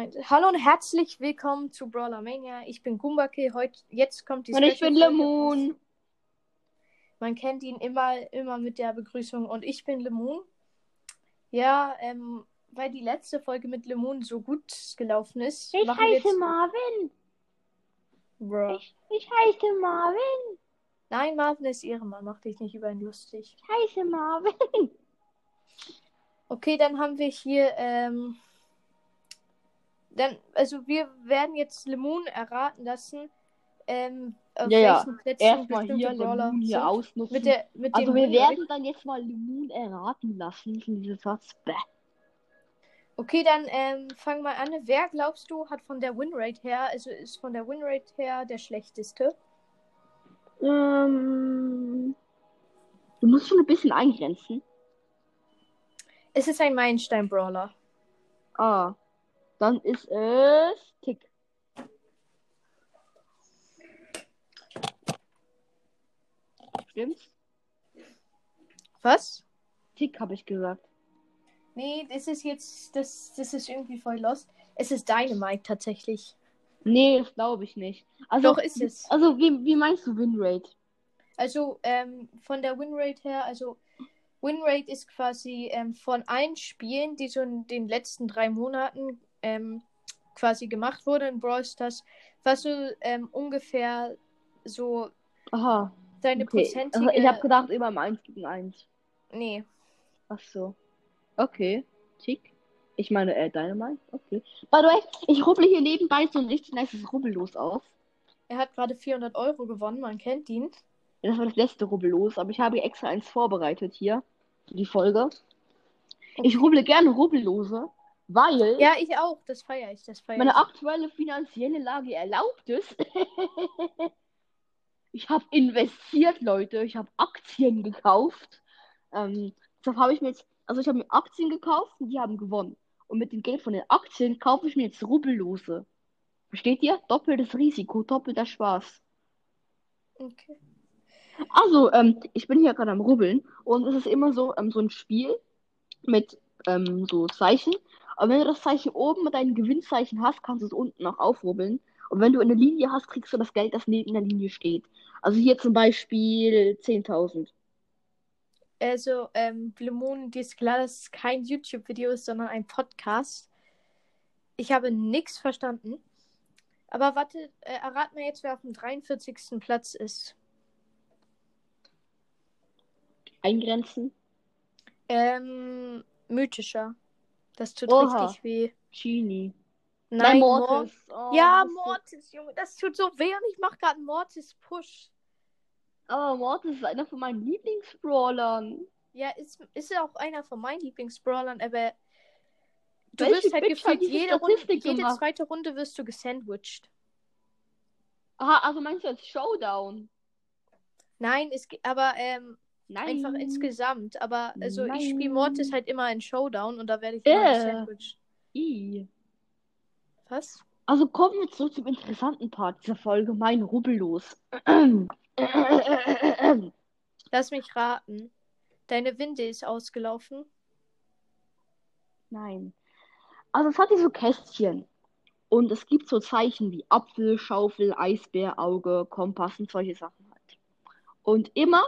Eins. Hallo und herzlich willkommen zu Brawler Mania. Ich bin Gumbake. Heute, jetzt kommt die Und ich bin Lemon. Man kennt ihn immer, immer mit der Begrüßung. Und ich bin Lemon. Ja, ähm, weil die letzte Folge mit Lemon so gut gelaufen ist. Ich heiße jetzt... Marvin. Bruh. Ich, ich heiße Marvin. Nein, Marvin ist Ehrenmann. Mach dich nicht über ihn lustig. Ich heiße Marvin. Okay, dann haben wir hier, ähm, dann, also wir werden jetzt Lemon erraten lassen, ähm, auf Ja, ja. Plätzen Erstmal hier Brawler Lemon hier ausnutzen. Mit der, mit also wir werden dann jetzt mal Lemon erraten lassen von diesem Satz. Bäh. Okay, dann ähm, fang mal an. Wer glaubst du hat von der Winrate her, also ist von der Winrate her der schlechteste? Ähm, du musst schon ein bisschen eingrenzen. Es ist ein Meilenstein-Brawler. Ah, dann ist es Tick. Stimmt's? Was? Tick habe ich gesagt. Nee, das ist jetzt, das, das ist irgendwie voll lost. Es ist Dynamite tatsächlich. Nee, das glaube ich nicht. Also, Doch, ist es. Also, wie, wie meinst du Winrate? Also ähm, von der Winrate her, also Winrate ist quasi ähm, von allen Spielen, die so in den letzten drei Monaten ähm, quasi gemacht wurden in Brawl Stars, was so ähm, ungefähr so Aha. deine Okay. prozentige. Also, ich habe gedacht, immer im 1 gegen 1. nee. Ach so. Okay. Tick. Ich meine, äh, Dynamite. Okay. By the way, ich rubbel hier nebenbei so ein richtig nices Rubbellos auf. Er hat gerade 400 Euro gewonnen, man kennt ihn. Das war das letzte Rubbellos, aber ich habe extra eins vorbereitet hier. Für die Folge. Ich rubble gerne Rubbellose, weil Ja, ich auch, das feiere ich, das feiere meine ich. aktuelle finanzielle Lage erlaubt es. ich habe investiert, Leute. Ich habe Aktien gekauft. Ähm, deshalb habe ich mir jetzt, also ich habe mir Aktien gekauft und die haben gewonnen. Und mit dem Geld von den Aktien kaufe ich mir jetzt Rubbellose. Versteht ihr? Doppeltes Risiko, doppelter Spaß. Okay. Also, ähm, ich bin hier gerade am Rubbeln und es ist immer so, ähm, so ein Spiel mit ähm, so Zeichen. Aber wenn du das Zeichen oben mit deinem Gewinnzeichen hast, kannst du es unten auch aufrubbeln. Und wenn du eine Linie hast, kriegst du das Geld, das neben der Linie steht. Also hier zum Beispiel 10.000. Also, ähm, Lemon, dir ist klar, dass es kein YouTube-Video ist, sondern ein Podcast. Ich habe nichts verstanden. Aber warte, äh, errat mir jetzt, wer auf dem 43. Platz ist. Eingrenzen. Ähm, mythischer. Das tut Oha. richtig weh. Genie. Nein, Mor- Mortis. Oh, Ja, Mortis, Junge, das tut so weh und ich mache gerade einen Mortis-Push. Aber Mortis ist einer von meinen Lieblingsbrawlern. Ja, ist, ist auch einer von meinen Lieblingsbrawlern, aber du Welche wirst halt Bitch gefühlt jede Runde, jede zweite Runde wirst du gesandwiched. Aha, also meinst du als Showdown? Nein, es aber ähm, Nein. einfach insgesamt. Aber also ich spiele Nein. Mortis halt immer in Showdown und da werde ich immer Äh. gesandwiched. I. Was? Also kommen wir zurück zum interessanten Part dieser Folge, mein Rubbellos. Lass mich raten. Deine Winde ist ausgelaufen. Nein. Also es hat hier so Kästchen. Und es gibt so Zeichen wie Apfel, Schaufel, Eisbär, Auge, Kompass und solche Sachen halt. Und immer,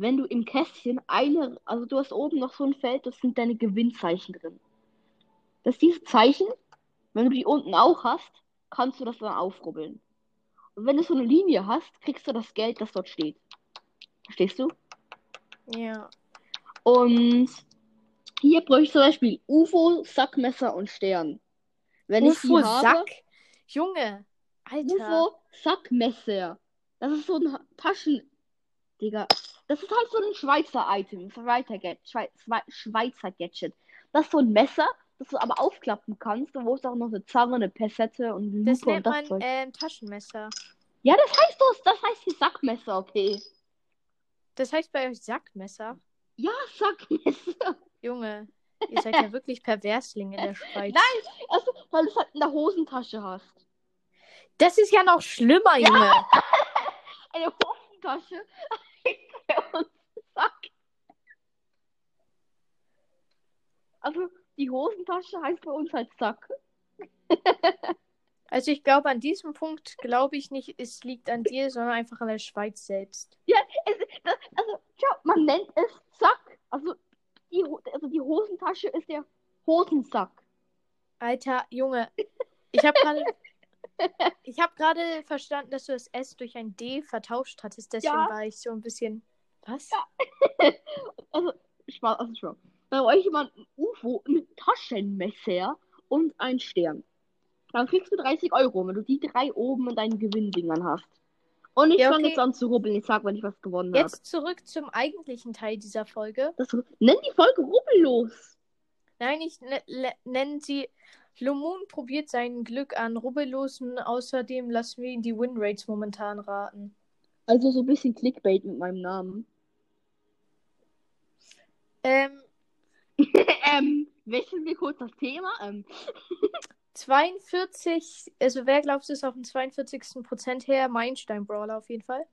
wenn du im Kästchen eine, also du hast oben noch so ein Feld, das sind deine Gewinnzeichen drin. Dass diese Zeichen, wenn du die unten auch hast, kannst du das dann aufrubbeln. Und wenn du so eine Linie hast, kriegst du das Geld, das dort steht. Verstehst du? Ja. Und hier bräuchte ich zum Beispiel UFO, Sackmesser und Stern. Wenn ich die UFO habe, Sack. Junge. Alter. UFO, Sackmesser. Das ist so ein Taschen. Digga. Das ist halt so ein Schweizer Item. Schweizer, Schwei Schweizer Gadget. Das ist so ein Messer, das du aber aufklappen kannst. Und wo ist auch noch eine Zange, eine Pessette und eine Das Lupe und das man Zeug. ähm, Taschenmesser. Ja, das heißt das. Das heißt hier Sackmesser, okay. Das heißt bei euch Sackmesser. Ja, Sackmesser. Junge, ihr seid ja wirklich Perverslinge in der Schweiz. Nein, also, weil du es halt in der Hosentasche hast. Das ist ja noch schlimmer, Junge. Eine Hosentasche. und Sack. Also, die Hosentasche heißt bei uns halt Sack. Also ich glaube, an diesem Punkt glaube ich nicht, es liegt an dir, sondern einfach an der Schweiz selbst. Ja, es, das, also, schau, man nennt es Sack. Also die, also die Hosentasche ist der Hosensack. Alter, Junge, ich habe gerade ich habe gerade verstanden, dass du das S durch ein D vertauscht hattest, deswegen Ja. war ich so ein bisschen was? Also, Spaß, also schau. Bei euch jemand ein UFO mit Taschenmesser und ein Stern. Dann kriegst du 30 Euro, wenn du die drei oben in deinen Gewinndingern hast. Und ich Ja, fange okay. jetzt an zu rubbeln. Ich sag, wenn ich was gewonnen habe. Jetzt zurück zum eigentlichen Teil dieser Folge. Das, nenn die Folge rubbellos. Nein, ich ne, nenne sie Lumun probiert sein Glück an Rubbellosen. Außerdem lassen wir ihn die Winrates momentan raten. Also so ein bisschen Clickbait mit meinem Namen. Ähm, ähm, wechseln wir kurz das Thema. Ähm, 42, also wer glaubt, ist auf dem 42. Prozent her? Meilenstein Brawler auf jeden Fall.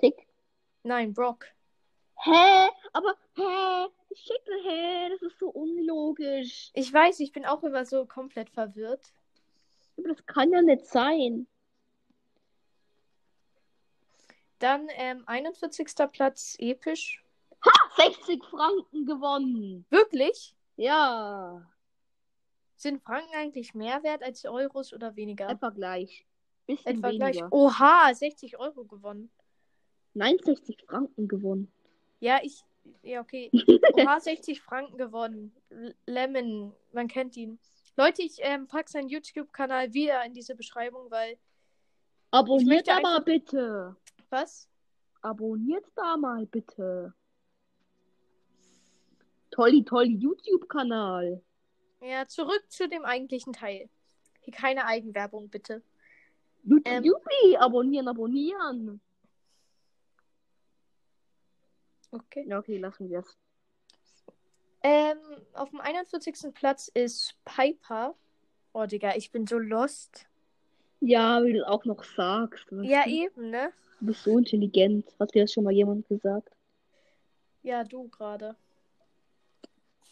Tick? Nein, Brock. Hä? Aber, hä? Ich schicke, hä? Das ist so unlogisch. Ich weiß, ich bin auch immer so komplett verwirrt. Aber das kann ja nicht sein. Dann ähm, 41. Platz, episch. 60 Franken gewonnen. Wirklich? Ja. Sind Franken eigentlich mehr wert als Euros oder weniger? Etwa gleich. Bisschen Etwa weniger. gleich. Oha, 60 Euro gewonnen. Nein, 60 Franken gewonnen. Ja, ich. Ja, okay. Oha, 60 Franken gewonnen. L Lemon, man kennt ihn. Leute, ich ähm, packe seinen YouTube-Kanal wieder in diese Beschreibung, weil. Abonniert aber einfach- bitte. Was? Abonniert da mal bitte. Tolli, tolli YouTube-Kanal. Ja, zurück zu dem eigentlichen Teil. Hier keine Eigenwerbung, bitte. YouTube, Ähm. Abonnieren, abonnieren. Okay. Ja, okay, lassen wir es. Ähm, auf dem 41. Platz ist Piper. Oh, Digga, ich bin so lost. Ja, wie du auch noch sagst. Ja, du? eben, ne? Du bist so intelligent. Hat dir das schon mal jemand gesagt? Ja, du gerade.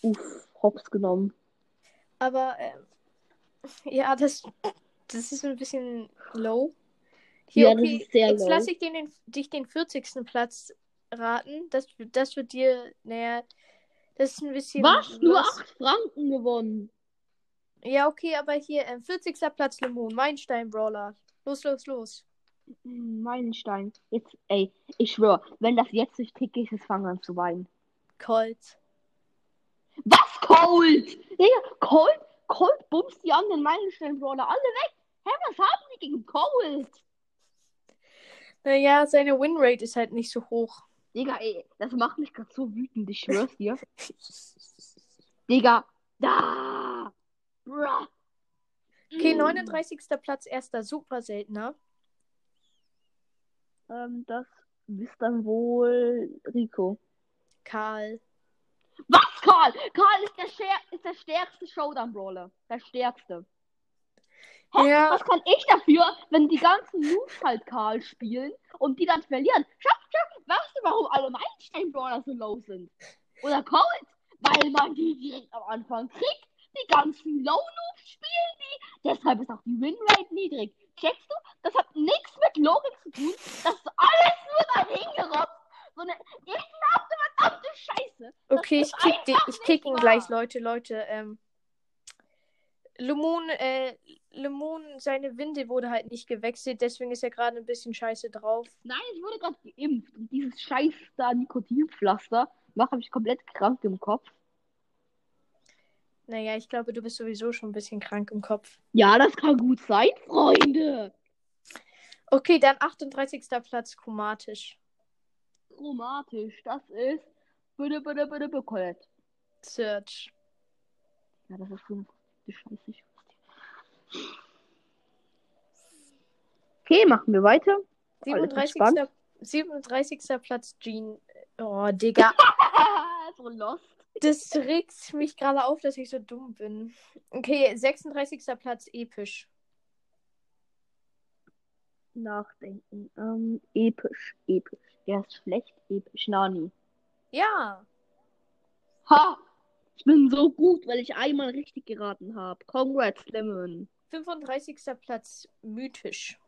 Uff, hops genommen. Aber, ähm, ja, das, das ist ein bisschen low. Ja, das ist sehr jetzt low. lasse ich den, den, dich den 40. Platz raten. Das, das wird dir, naja, das ist ein bisschen. Was? Nur lost. 8 Franken gewonnen. Ja, okay, aber hier, ähm, 40. Platz Lemon, Meilenstein Brawler. Los, los, los. Meilenstein. Jetzt, ey, ich schwör, wenn das jetzt nicht tick ist, es fangen an zu weinen. Colt. Cold? Digga, Cold? Cold bumst die anderen Meilenstein-Brawler alle weg. Hä, was haben die gegen Cold? Naja, seine Winrate ist halt nicht so hoch. Digga, ey, das macht mich gerade so wütend, ich schwör's dir. Digga, da! Bruh. Okay, Mm. 39. Platz, erster super seltener. Ähm, das ist dann wohl Rico. Karl. Was, Karl? Karl ist der, Scher ist der stärkste Showdown-Brawler. Der stärkste. Hä? Ja. Was kann ich dafür, wenn die ganzen Noobs halt Karl spielen und die dann verlieren? Schau, schau, weißt du, warum alle Meilenstein-Brawler so low sind? Oder Cold? Weil man die direkt am Anfang kriegt. Die ganzen Low-Noobs spielen die. Deshalb ist auch die Winrate niedrig. Checkst du? Das hat nichts mit Logik zu tun. Das ist alles nur dahin gerotzt. So eine ekelhafte, verdammte Scheiße. Das Okay, ich kick, einfach ich kick ihn nicht gleich, wahr. Leute, Leute. Ähm, Lemon, äh, Lemon, seine Winde wurde halt nicht gewechselt, deswegen ist er gerade ein bisschen scheiße drauf. Nein, ich wurde gerade geimpft und dieses scheiß da Nikotinpflaster macht mich komplett krank im Kopf. Naja, ich glaube, du bist sowieso schon ein bisschen krank im Kopf. Ja, das kann gut sein, Freunde. Okay, dann 38. Platz, chromatisch. Chromatisch, das ist bitte, bitte, bitte, bitte, Colette. Search. Ja, das ist so eine Scheiße. Okay, machen wir weiter. Alle 37. gespannt. 37. Platz, Jean. Oh, Digga. so lost. Das regt mich gerade auf, dass ich so dumm bin. Okay, 36. Platz, episch. Nachdenken. Ähm, episch, episch. Er ist schlecht, episch. Nani. Ja. Ha! Ich bin so gut, weil ich einmal richtig geraten habe. Congrats, Lemon. 35. Platz mythisch.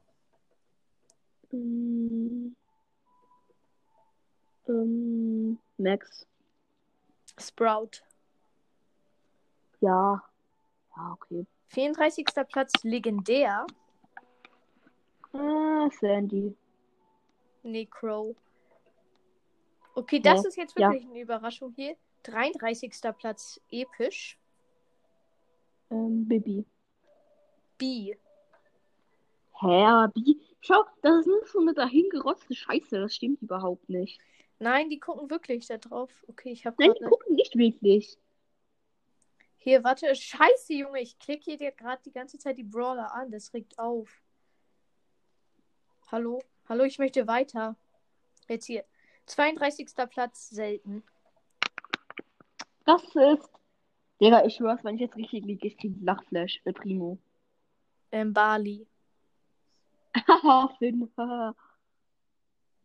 Mm. Ähm, Max. Sprout. Ja. Ja, okay. 34. Platz legendär. Ah, Sandy. Necro. Okay, das Ja, ist jetzt ja. wirklich eine Überraschung hier. 33. Platz episch. Ähm, Bibi. B. Hä, aber Bibi. Schau, das ist nur so eine dahingerotzte Scheiße. Das stimmt überhaupt nicht. Nein, die gucken wirklich da drauf. Okay, ich habe Nein, die gucken nicht wirklich. Hier, warte. Scheiße, Junge. Ich klicke hier dir gerade die ganze Zeit die Brawler an. Das regt auf. Hallo? Hallo, ich möchte weiter. Jetzt hier. 32. Platz selten. Das ist. Digga, ich schwör's, wenn ich jetzt richtig liege, ich krieg Lachflash. Der Primo. Ähm, Bali. Haha, Finn.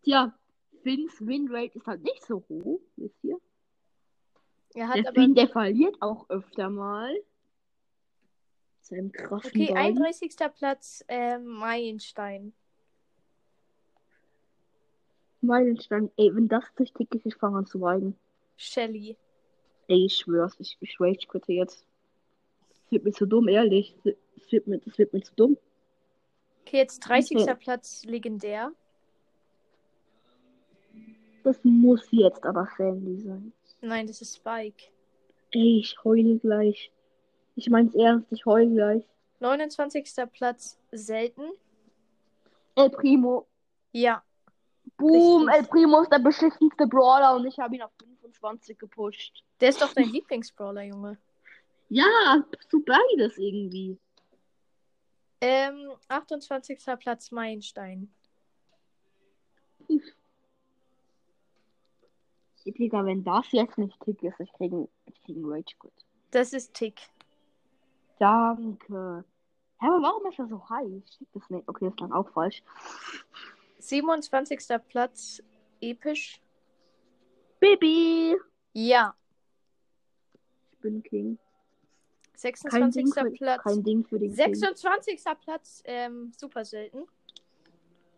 Tja, Finns Winrate ist halt nicht so hoch, wisst ihr? Er hat Der aber. Finn, der verliert auch öfter mal. Seinem krassen Okay, Bein. 31. Platz ähm, Meilenstein. Meilenstein. Ey, wenn das ist, ich fange an zu weinen. Shelly. Ey, ich schwör's, ich, ich rage quitte jetzt. Das wird mir zu dumm, ehrlich. Das wird mir, das wird mir zu dumm. Okay, jetzt 30. Okay. Platz legendär. Das muss jetzt aber Sandy sein. Nein, das ist Spike. Ey, ich heule gleich. Ich mein's ernst, ich heule gleich. 29. Platz selten. El Primo. Ja. Boom, Richtig. El Primo ist der beschissenste Brawler und ich habe ihn auf 25 gepusht. Der ist doch dein Lieblingsbrawler, Junge. Ja, so beides irgendwie. Ähm, 28. Platz Meilenstein. Digga, wenn das jetzt nicht Tick ist, ich krieg einen, ich krieg einen Rage Quit. Das ist Tick. Danke. Hä, aber warum ist er so high? Ich check das nicht. Okay, das klang auch falsch. 27. Platz episch. Baby! Ja. Ich bin King. Kein 26. Ding, für, Platz. kein Ding für den King. 26. Platz, ähm, super selten.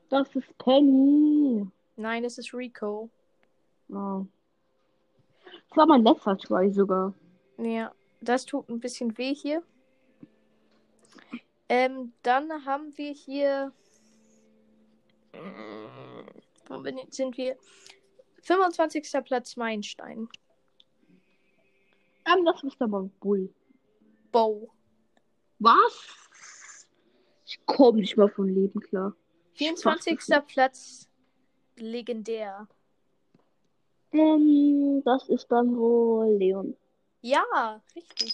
Das ist Penny. Nein, es ist Rico. Oh. Das war mein letzter Try sogar. Ja, das tut ein bisschen weh hier. Ähm, dann haben wir hier. Wo sind wir? 25. Platz Meilenstein. Ähm, das ist aber Bull. Bow. Was? Ich komme nicht mal von Leben klar. Ich fass 24. das nicht. Platz legendär. Ähm, das ist dann wohl Leon. Ja, richtig.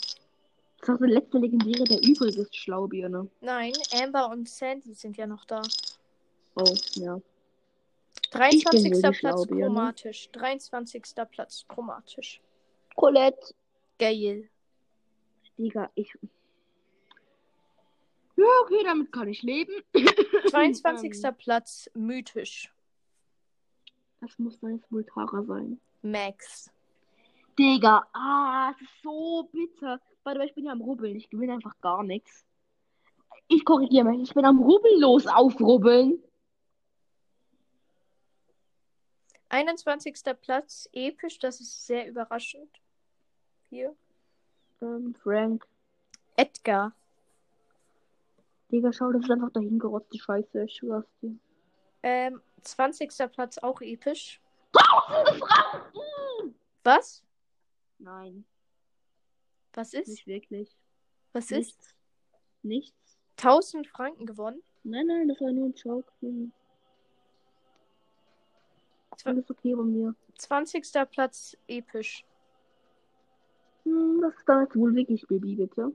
Das ist der letzte Legendäre, der übrig ist, Schlaubirne. Nein, Amber und Sandy sind ja noch da. Oh, ja. 23. wohl die Platz Schlaubirne. chromatisch. 23. Platz chromatisch. Colette. Geil. Digga, ich. Ja, okay, damit kann ich leben. 22. Ähm, Platz mythisch. Das muss dann jetzt sein. Max. Digga, ah, das ist so bitter. Warte, ich bin ja am Rubbeln. Ich gewinne einfach gar nichts. Ich korrigiere mich. Ich bin am Rubbellos aufrubbeln. 21. Platz episch. Das ist sehr überraschend. Hier. Ähm, Frank. Edgar. Digga, schau, das ist einfach dahingerotzte Scheiße. Ich schwör's dir. Ähm, 20. Platz auch episch. Tausende Franken! Was? Nein, Was ist? nicht wirklich. Was ist? Nichts. Nichts. 1000 Franken gewonnen. Nein, nein, das war nur ein Joke. Hm. Alles okay bei mir. 20. Platz episch. Hm, das ist dann jetzt wohl wirklich Baby, bitte.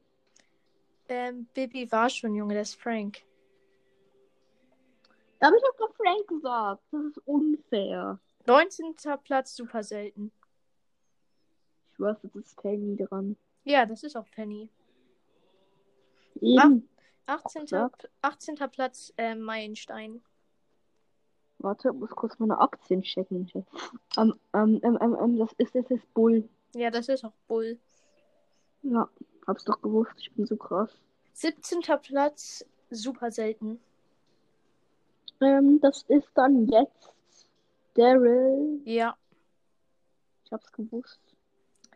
Ähm, Bibi war schon, Junge, das ist Frank. Aber ich hab doch Frank gesagt. Das ist unfair. 19. Platz super selten. Ich schwör's, das ist Penny dran. Ja, das ist auch Penny. Eben. 18. Sagt. 18. Platz ähm, Meilenstein. Warte, ich muss kurz meine Aktien checken. Ähm, ähm, ähm, ähm, ähm, das ist, das ist Bull. Ja, das ist auch Bull. Ja, hab's doch gewusst. Ich bin so krass. 17. Platz, super selten. Ähm, das ist dann jetzt Daryl. Ja. Ich hab's gewusst.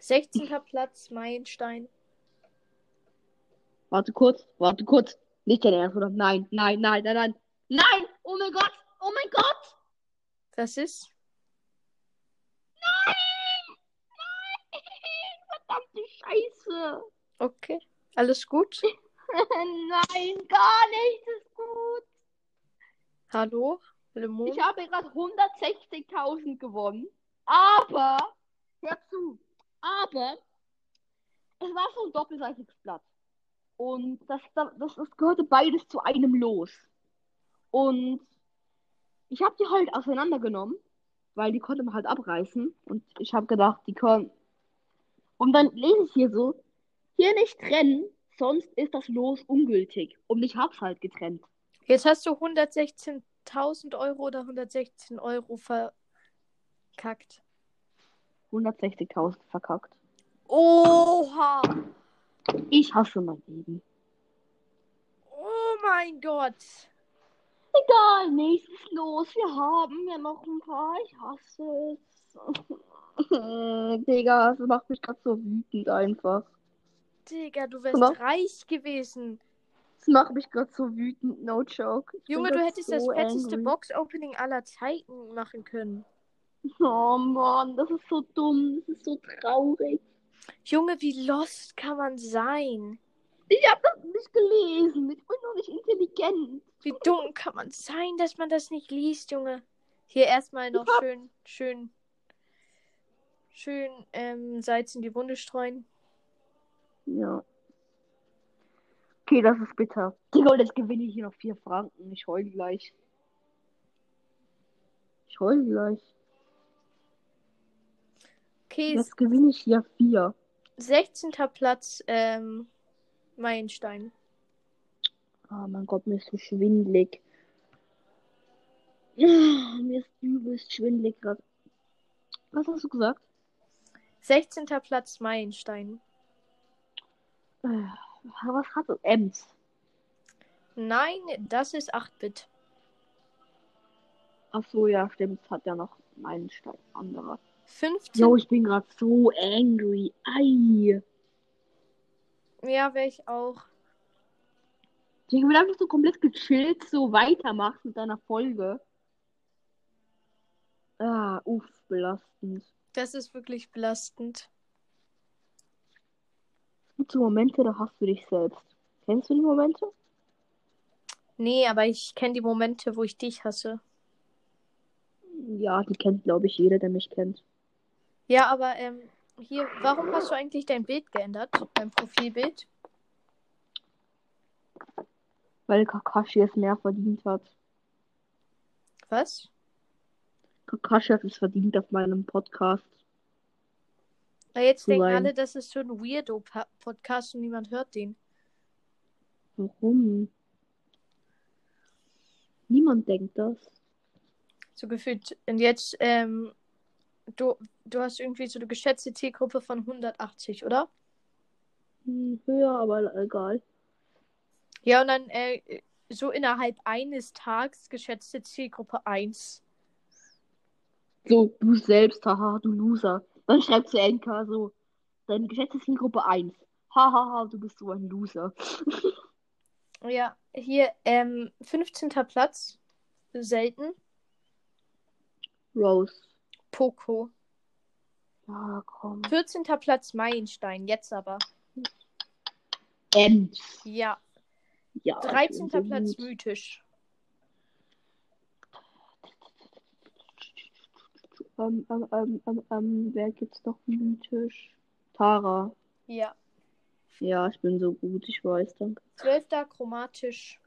16. Platz, Meilenstein. Warte kurz, warte kurz. Nicht dein Ernst, oder? Nein, nein, nein, nein, nein. Nein! Oh mein Gott! Oh mein Gott! Das ist? Nein! Nein! Verdammte Scheiße! Okay. Alles gut? nein, gar nicht ist gut. Hallo? Lemon? Ich habe gerade 160.000 gewonnen. Aber, hör zu, aber es war so ein doppelseitiges Blatt. Und das, das, das gehörte beides zu einem Los. Und ich habe die halt auseinandergenommen, weil die konnte man halt abreißen. Und ich habe gedacht, die können. Und dann lese ich hier so, hier nicht trennen, sonst ist das Los ungültig. Und ich hab's halt getrennt. Jetzt hast du 116.000 Euro oder 116 Euro verkackt. 160.000 verkackt. Oha! Ich hasse mein Leben. Oh mein Gott! Egal, nächstes Los. Wir haben ja noch ein paar. Ich hasse es. Digga, das macht mich gerade so wütend einfach. Digga, du wärst Was? reich gewesen. Das macht mich gerade so wütend, no joke. Ich Junge, du hättest so das fetteste. Box-Opening aller Zeiten machen können. Oh Mann, das ist so dumm, das ist so traurig. Junge, wie lost kann man sein? Ich hab das nicht gelesen. Ich bin noch nicht intelligent. Wie dumm kann man sein, dass man das nicht liest, Junge? Hier erstmal noch hab- schön, schön, schön ähm, Salz in die Wunde streuen. Ja. Okay, das ist bitter. Digga, und jetzt gewinne ich hier noch vier Franken. Ich heul gleich. Ich heul gleich. Okay, Jetzt gewinne ich hier vier. 16. Platz, ähm, Meilenstein. Oh mein Gott, mir ist so schwindelig. Ah, Mir ist übelst schwindelig gerade. Was hast du gesagt? 16. Platz, Meilenstein. Äh, Was hat du? Ems. Nein, das ist 8-Bit. Ach so, ja, stimmt. Hat ja noch meinen Stein anderer. 15. Jo, ich bin gerade so angry. Ei. Ja, wäre ich auch. Ich will einfach so komplett gechillt so weitermachen mit deiner Folge. Ah, uff, belastend. Das ist wirklich belastend. Es gibt so Momente, da hast du dich selbst. Kennst du die Momente? Nee, aber ich kenne die Momente, wo ich dich hasse. Ja, die kennt, glaube ich, jeder, der mich kennt. Ja, aber ähm, hier, warum hast du eigentlich dein Bild geändert? Dein Profilbild? Weil Kakashi es mehr verdient hat. Was? Kakashi hat es verdient auf meinem Podcast. Na, jetzt denken sein. alle, das ist so ein Weirdo-Podcast und niemand hört den. Warum? Niemand denkt das. So gefühlt. Und jetzt, ähm, du, du hast irgendwie so eine geschätzte Zielgruppe von 180, oder? Hm, höher, aber egal. Ja, und dann äh, so innerhalb eines Tages geschätzte Zielgruppe 1. So, du selbst, haha, du Loser. Dann schreibt zu NK so, deine geschätzte Zielgruppe 1. Hahaha, du bist so ein Loser. Ja, hier, ähm, 15. Platz. Selten. Rose. Poco. Ja, komm. 14. Platz Meilenstein, jetzt aber. Ems. Ja. Ja. 13. ich bin so Platz mythisch. Ähm, ähm, ähm, ähm, ähm, wer gibt's noch mythisch? Tara. Ja. Ja, ich bin so gut, ich weiß, danke. 12. chromatisch.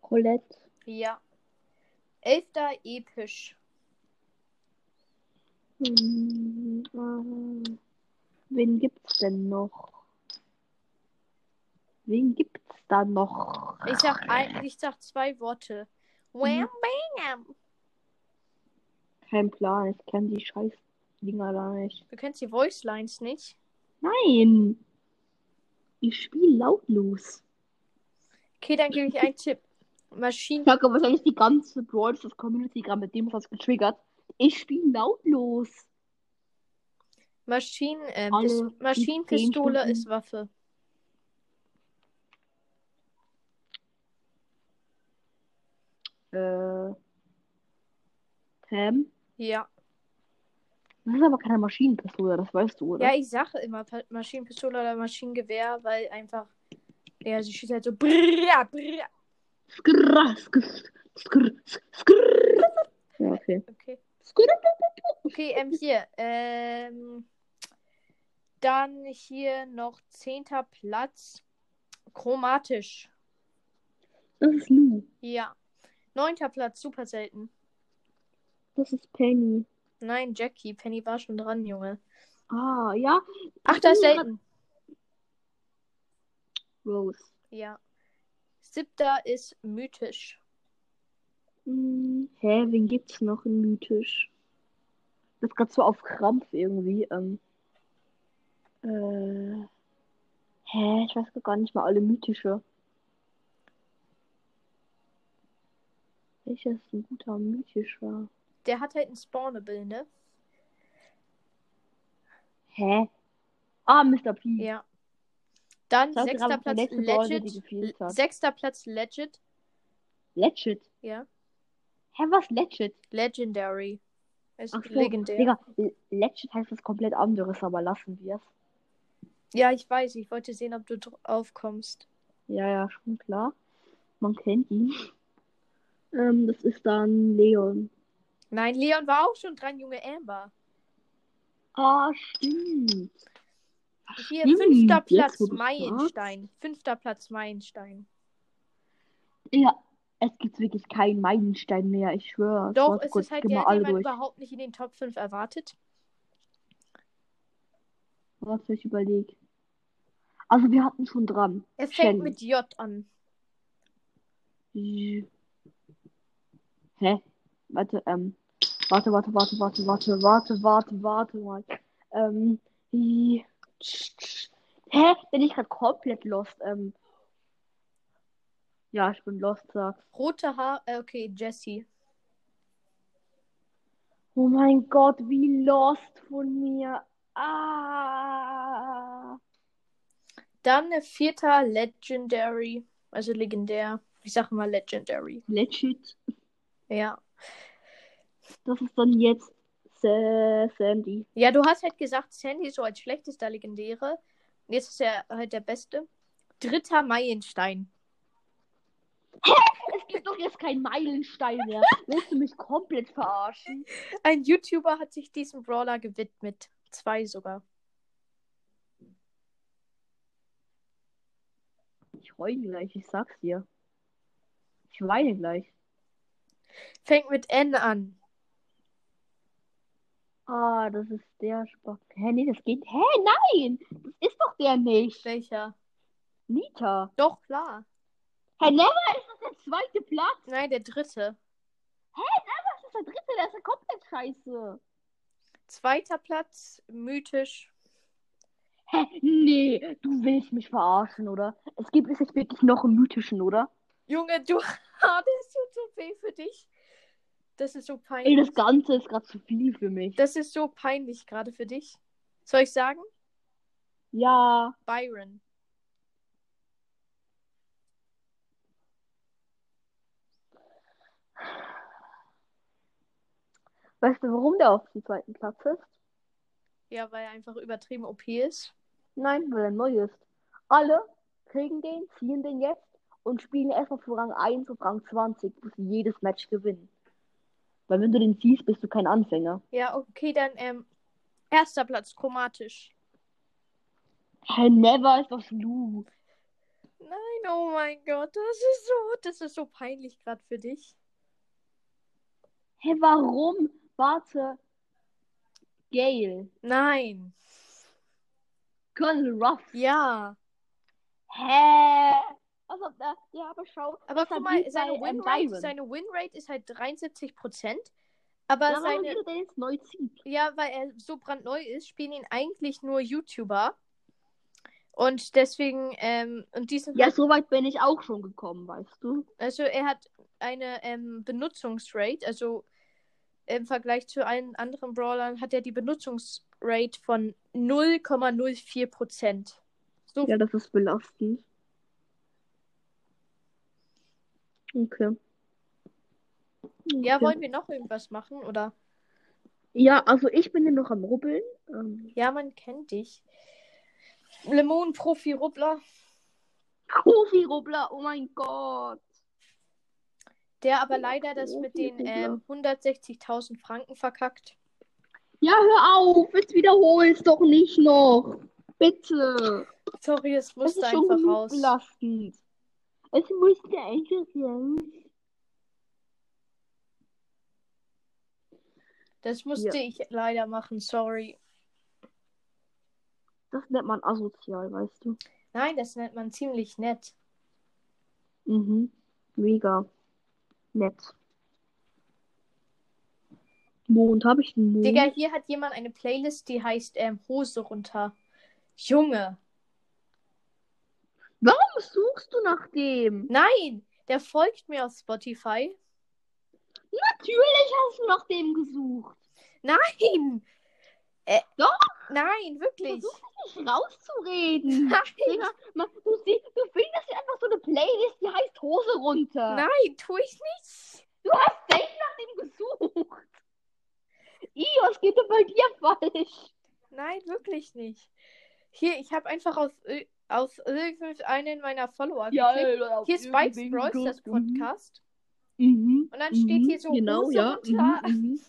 Colette. Ja. 11. episch. Wen gibt's denn noch? Wen gibt's da noch? Ich sag, ein, ich sag zwei Worte. Wham, bam. Kein Plan, ich kenne die scheiß Dinger da nicht. Du kennst die Voice Lines nicht? Nein. Ich spiele lautlos. Okay, dann gebe ich einen Tipp. Maschinen. Ich habe wahrscheinlich die ganze Brawl Community gerade mit dem was getriggert. Ich spiele lautlos. Maschinen, äh, Alle Maschinenpistole ist Waffe. Äh. Pam. Ja. Das ist aber keine Maschinenpistole, das weißt du, oder? Ja, ich sage immer Maschinenpistole oder Maschinengewehr, weil einfach. Ja, sie schießt halt so. Brrr, brrr. Skrrr, skrrr, skrrr, skrrr. Ja, okay. Okay. Okay, ähm, hier. Ähm, dann hier noch zehnter Platz. Chromatisch. Das ist Lou. Ja. Neunter Platz, super selten. Das ist Penny. Nein, Jackie. Penny war schon dran, Junge. Ah, ja. Achter ist selten. Rose. Ja. Siebter ist mythisch. Hm, hä, wen gibt's noch in Mythisch? Das ist gerade so auf Krampf irgendwie. Ähm, äh, hä, ich weiß gar nicht mal alle Mythische. Welcher ist ein guter Mythischer? Der hat halt ein Spawnable, ne? Hä? Ah, Mr. P. Ja. Dann sechster Platz Legit. Sechster Platz Legit. Legit. Ja. Hä, was Legit? Legendary. Ist Ach so, legendär. Digga, Legit heißt was komplett anderes, aber lassen wir es. Ja, ich weiß. Ich wollte sehen, ob du drauf kommst. Ja, ja, schon klar. Man kennt ihn. Ähm, das ist dann Leon. Nein, Leon war auch schon dran, Junge Amber. Ah, stimmt. Hier, Stimmt, fünfter Platz Meilenstein. Fünfter Platz Meilenstein. Ja, es gibt wirklich keinen Meilenstein mehr, ich schwöre. Doch, Warte es kurz, ist halt der, den man überhaupt nicht in den Top 5 erwartet. Warte, ich überlege. Also, wir hatten schon dran. Er fängt Shelly. mit J an. J- Hä? Warte, ähm. Warte, warte, warte, warte, warte, warte, warte, warte mal. Ähm. J- Hä? Bin ich gerade komplett lost? Ähm. Ja, ich bin lost, sag's. Rote Haar, äh, okay, Jessie. Oh mein Gott, wie lost von mir. Ah. Dann äh, vierter Legendary. Also legendär. Ich sage mal Legendary. Legit. Ja. Das ist dann jetzt Sa- Sandy. Ja, du hast halt gesagt, Sandy so als schlechtester Legendäre. Jetzt ist er halt der Beste. Dritter Meilenstein. Es gibt doch jetzt keinen Meilenstein mehr. Willst du mich komplett verarschen? Ein YouTuber hat sich diesem Brawler gewidmet. Zwei sogar. Ich heule gleich, ich sag's dir. Ich weine gleich. Fängt mit N an. Ah, das ist der Spaß. Hä, nee, das geht. Hä, nein! Das ist doch der nicht. Welcher? Nita. Doch, klar. Hä, never ist der zweite Platz. Nein, der dritte. Das ist der dritte, der ist ja komplett scheiße. Zweiter Platz, mythisch. Hä, nee, du willst mich verarschen, oder? Es gibt es jetzt wirklich noch einen mythischen, oder? Junge, du, das tut so weh für dich. Das ist so Ey, peinlich. das Ganze ist gerade zu viel für mich. Das ist so peinlich gerade für dich. Soll ich sagen? Ja. Byron. Weißt du, warum der auf dem zweiten Platz ist? Ja, weil er einfach übertrieben OP ist. Nein, weil er neu ist. Alle kriegen den, ziehen den jetzt und spielen erstmal von Rang 1 auf Rang 20, bis sie jedes Match gewinnen. Weil wenn du den ziehst, bist du kein Anfänger. Ja, okay, dann ähm, erster Platz, chromatisch. Hä, never ist das Lu. Nein, oh mein Gott, das ist so, das ist so peinlich gerade für dich. Hä, warum? Warte. Gale. Nein. Colonel Ruff. Ja. Hä? Also, äh, ja, aber schau. Aber guck hat mal, seine Winrate, seine Winrate ist halt 73%. Aber Ja, aber seine, jeder, der jetzt neu zieht. ja, weil er so brandneu ist, spielen ihn eigentlich nur YouTuber. Und deswegen, ähm, und diesen Ja, so weit bin ich auch schon gekommen, weißt du. Also er hat eine ähm, Benutzungsrate, also im Vergleich zu allen anderen Brawlern hat er die Benutzungsrate von 0,04 Prozent. So, Ja, das ist belastend. Okay. ja, Okay. wollen wir noch irgendwas machen, oder? Ja, also ich bin ja noch am Rubbeln. Ähm, Ja, man kennt dich. Lemon Profi Rubbler, Profi-Rubbler, oh mein Gott. Der aber leider das mit den ähm, 160.000 Franken verkackt. Ja, hör auf, jetzt wiederhol's doch nicht noch. Bitte. Sorry, es Das musste einfach raus. belastend. Es musste einfach raus. Das musste ich leider machen, sorry. Das nennt man asozial, weißt du. Nein, das nennt man ziemlich nett. Mhm. Mega. Nett. Mond, habe ich den Mond? Digga, hier hat jemand eine Playlist, die heißt ähm, Hose runter. Junge. Was suchst du nach dem? Nein, der folgt mir auf Spotify. Natürlich hast du nach dem gesucht. Nein. Äh, Doch. Nein, wirklich. Versuch nicht rauszureden. Nein, Digga, man, du, du findest ja einfach so eine Playlist, die heißt Hose runter. nein, tu ich nicht. Du hast safe nach dem gesucht. I, was geht denn bei dir falsch? Nein, wirklich nicht. Hier, ich habe einfach aus, aus irgendeinen meiner Follower geklickt. auf Hier Spikes Bros, das geguckt. Mhm. Podcast. Mhm. Und dann steht hier so genau, Hose ja. runter. Mhm, mhm. Mhm,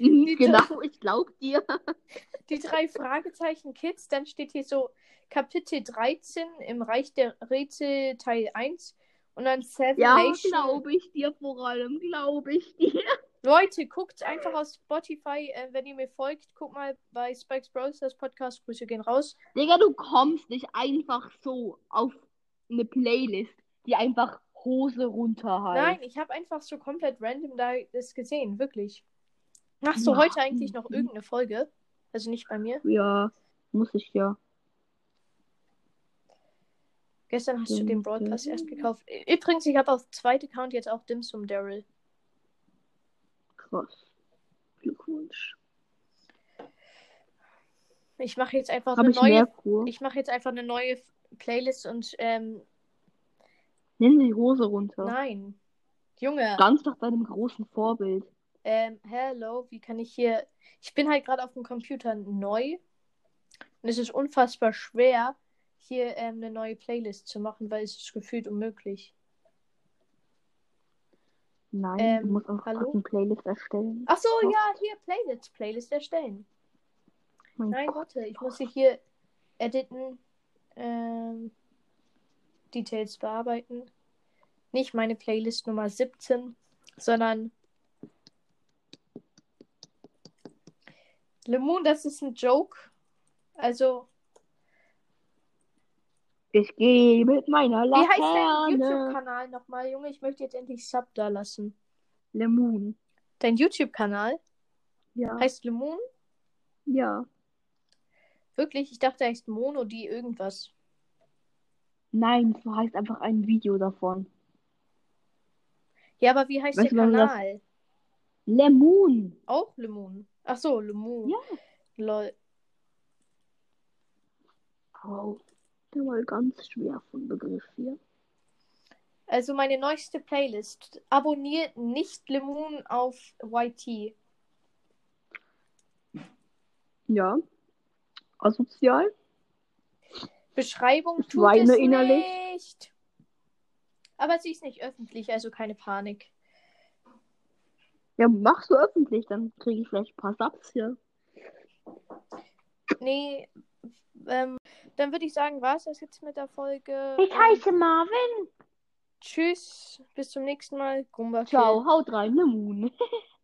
genau, ich glaub dir. Die drei Fragezeichen Kids. Dann steht hier so Kapitel 13 im Reich der Rätsel Teil 1. Und dann Seven Ja, Nation. glaube ich dir vor allem, glaube ich dir. Leute, guckt einfach auf Spotify, äh, wenn ihr mir folgt, guckt mal bei Spikes Bros. das Podcast. Grüße gehen raus. Digga, du kommst nicht einfach so auf eine Playlist, die einfach Hose runter heißt. Nein, ich habe einfach so komplett random da das gesehen, wirklich. Machst du Ja. heute eigentlich noch irgendeine Folge? Also nicht bei mir. Ja, muss ich ja. Gestern hast du den Mhm. erst gekauft. Übrigens, ich habe auf zweite Account jetzt auch Dimsum Daryl. Krass. Glückwunsch. Ich mache jetzt einfach Habe eine ich neue. Ich mache jetzt einfach eine neue Playlist und ähm, Nenn sie Hose runter. nein. Junge, Ganz nach deinem großen Vorbild. Ähm, hello, wie kann ich hier. Ich bin halt gerade auf dem Computer neu. Und es ist unfassbar schwer, hier ähm, eine neue Playlist zu machen, weil es ist gefühlt unmöglich. Nein, Ähm, du musst hallo? grad eine Playlist erstellen. Ach so, ja, hier Playlist, Playlist erstellen. Mein Nein, Gott. warte, ich muss sie hier editen, ähm, Details bearbeiten. Nicht meine Playlist Nummer 17, sondern Lemon, das ist ein Joke. Also, Ich gehe mit meiner wie heißt dein Laterne. YouTube-Kanal nochmal, Junge? Ich möchte jetzt endlich Sub da lassen. Lemon. Dein YouTube-Kanal Ja. heißt Lemon? ja. Wirklich? Ich dachte, er heißt Mono, die irgendwas. Nein, so heißt einfach ein Video davon. Ja, aber wie heißt Weißt der warum das- Kanal? Lemon. Auch Lemon. Ach so, Lemon. Ja. Lol. Wow. Der war ganz schwer von Begriff hier. Also meine neueste Playlist. Abonniert nicht Lemon auf YT. Ja. Asozial. Beschreibung Ich tut weine es innerlich. nicht. Aber sie ist nicht öffentlich, also keine Panik. Ja, machst du öffentlich, dann kriege ich vielleicht ein paar Subs hier. Nee, ähm, dann würde ich sagen, war es das jetzt mit der Folge. Ich heiße Marvin. Tschüss, bis zum nächsten Mal. Gumba Ciao, haut rein, Lemon.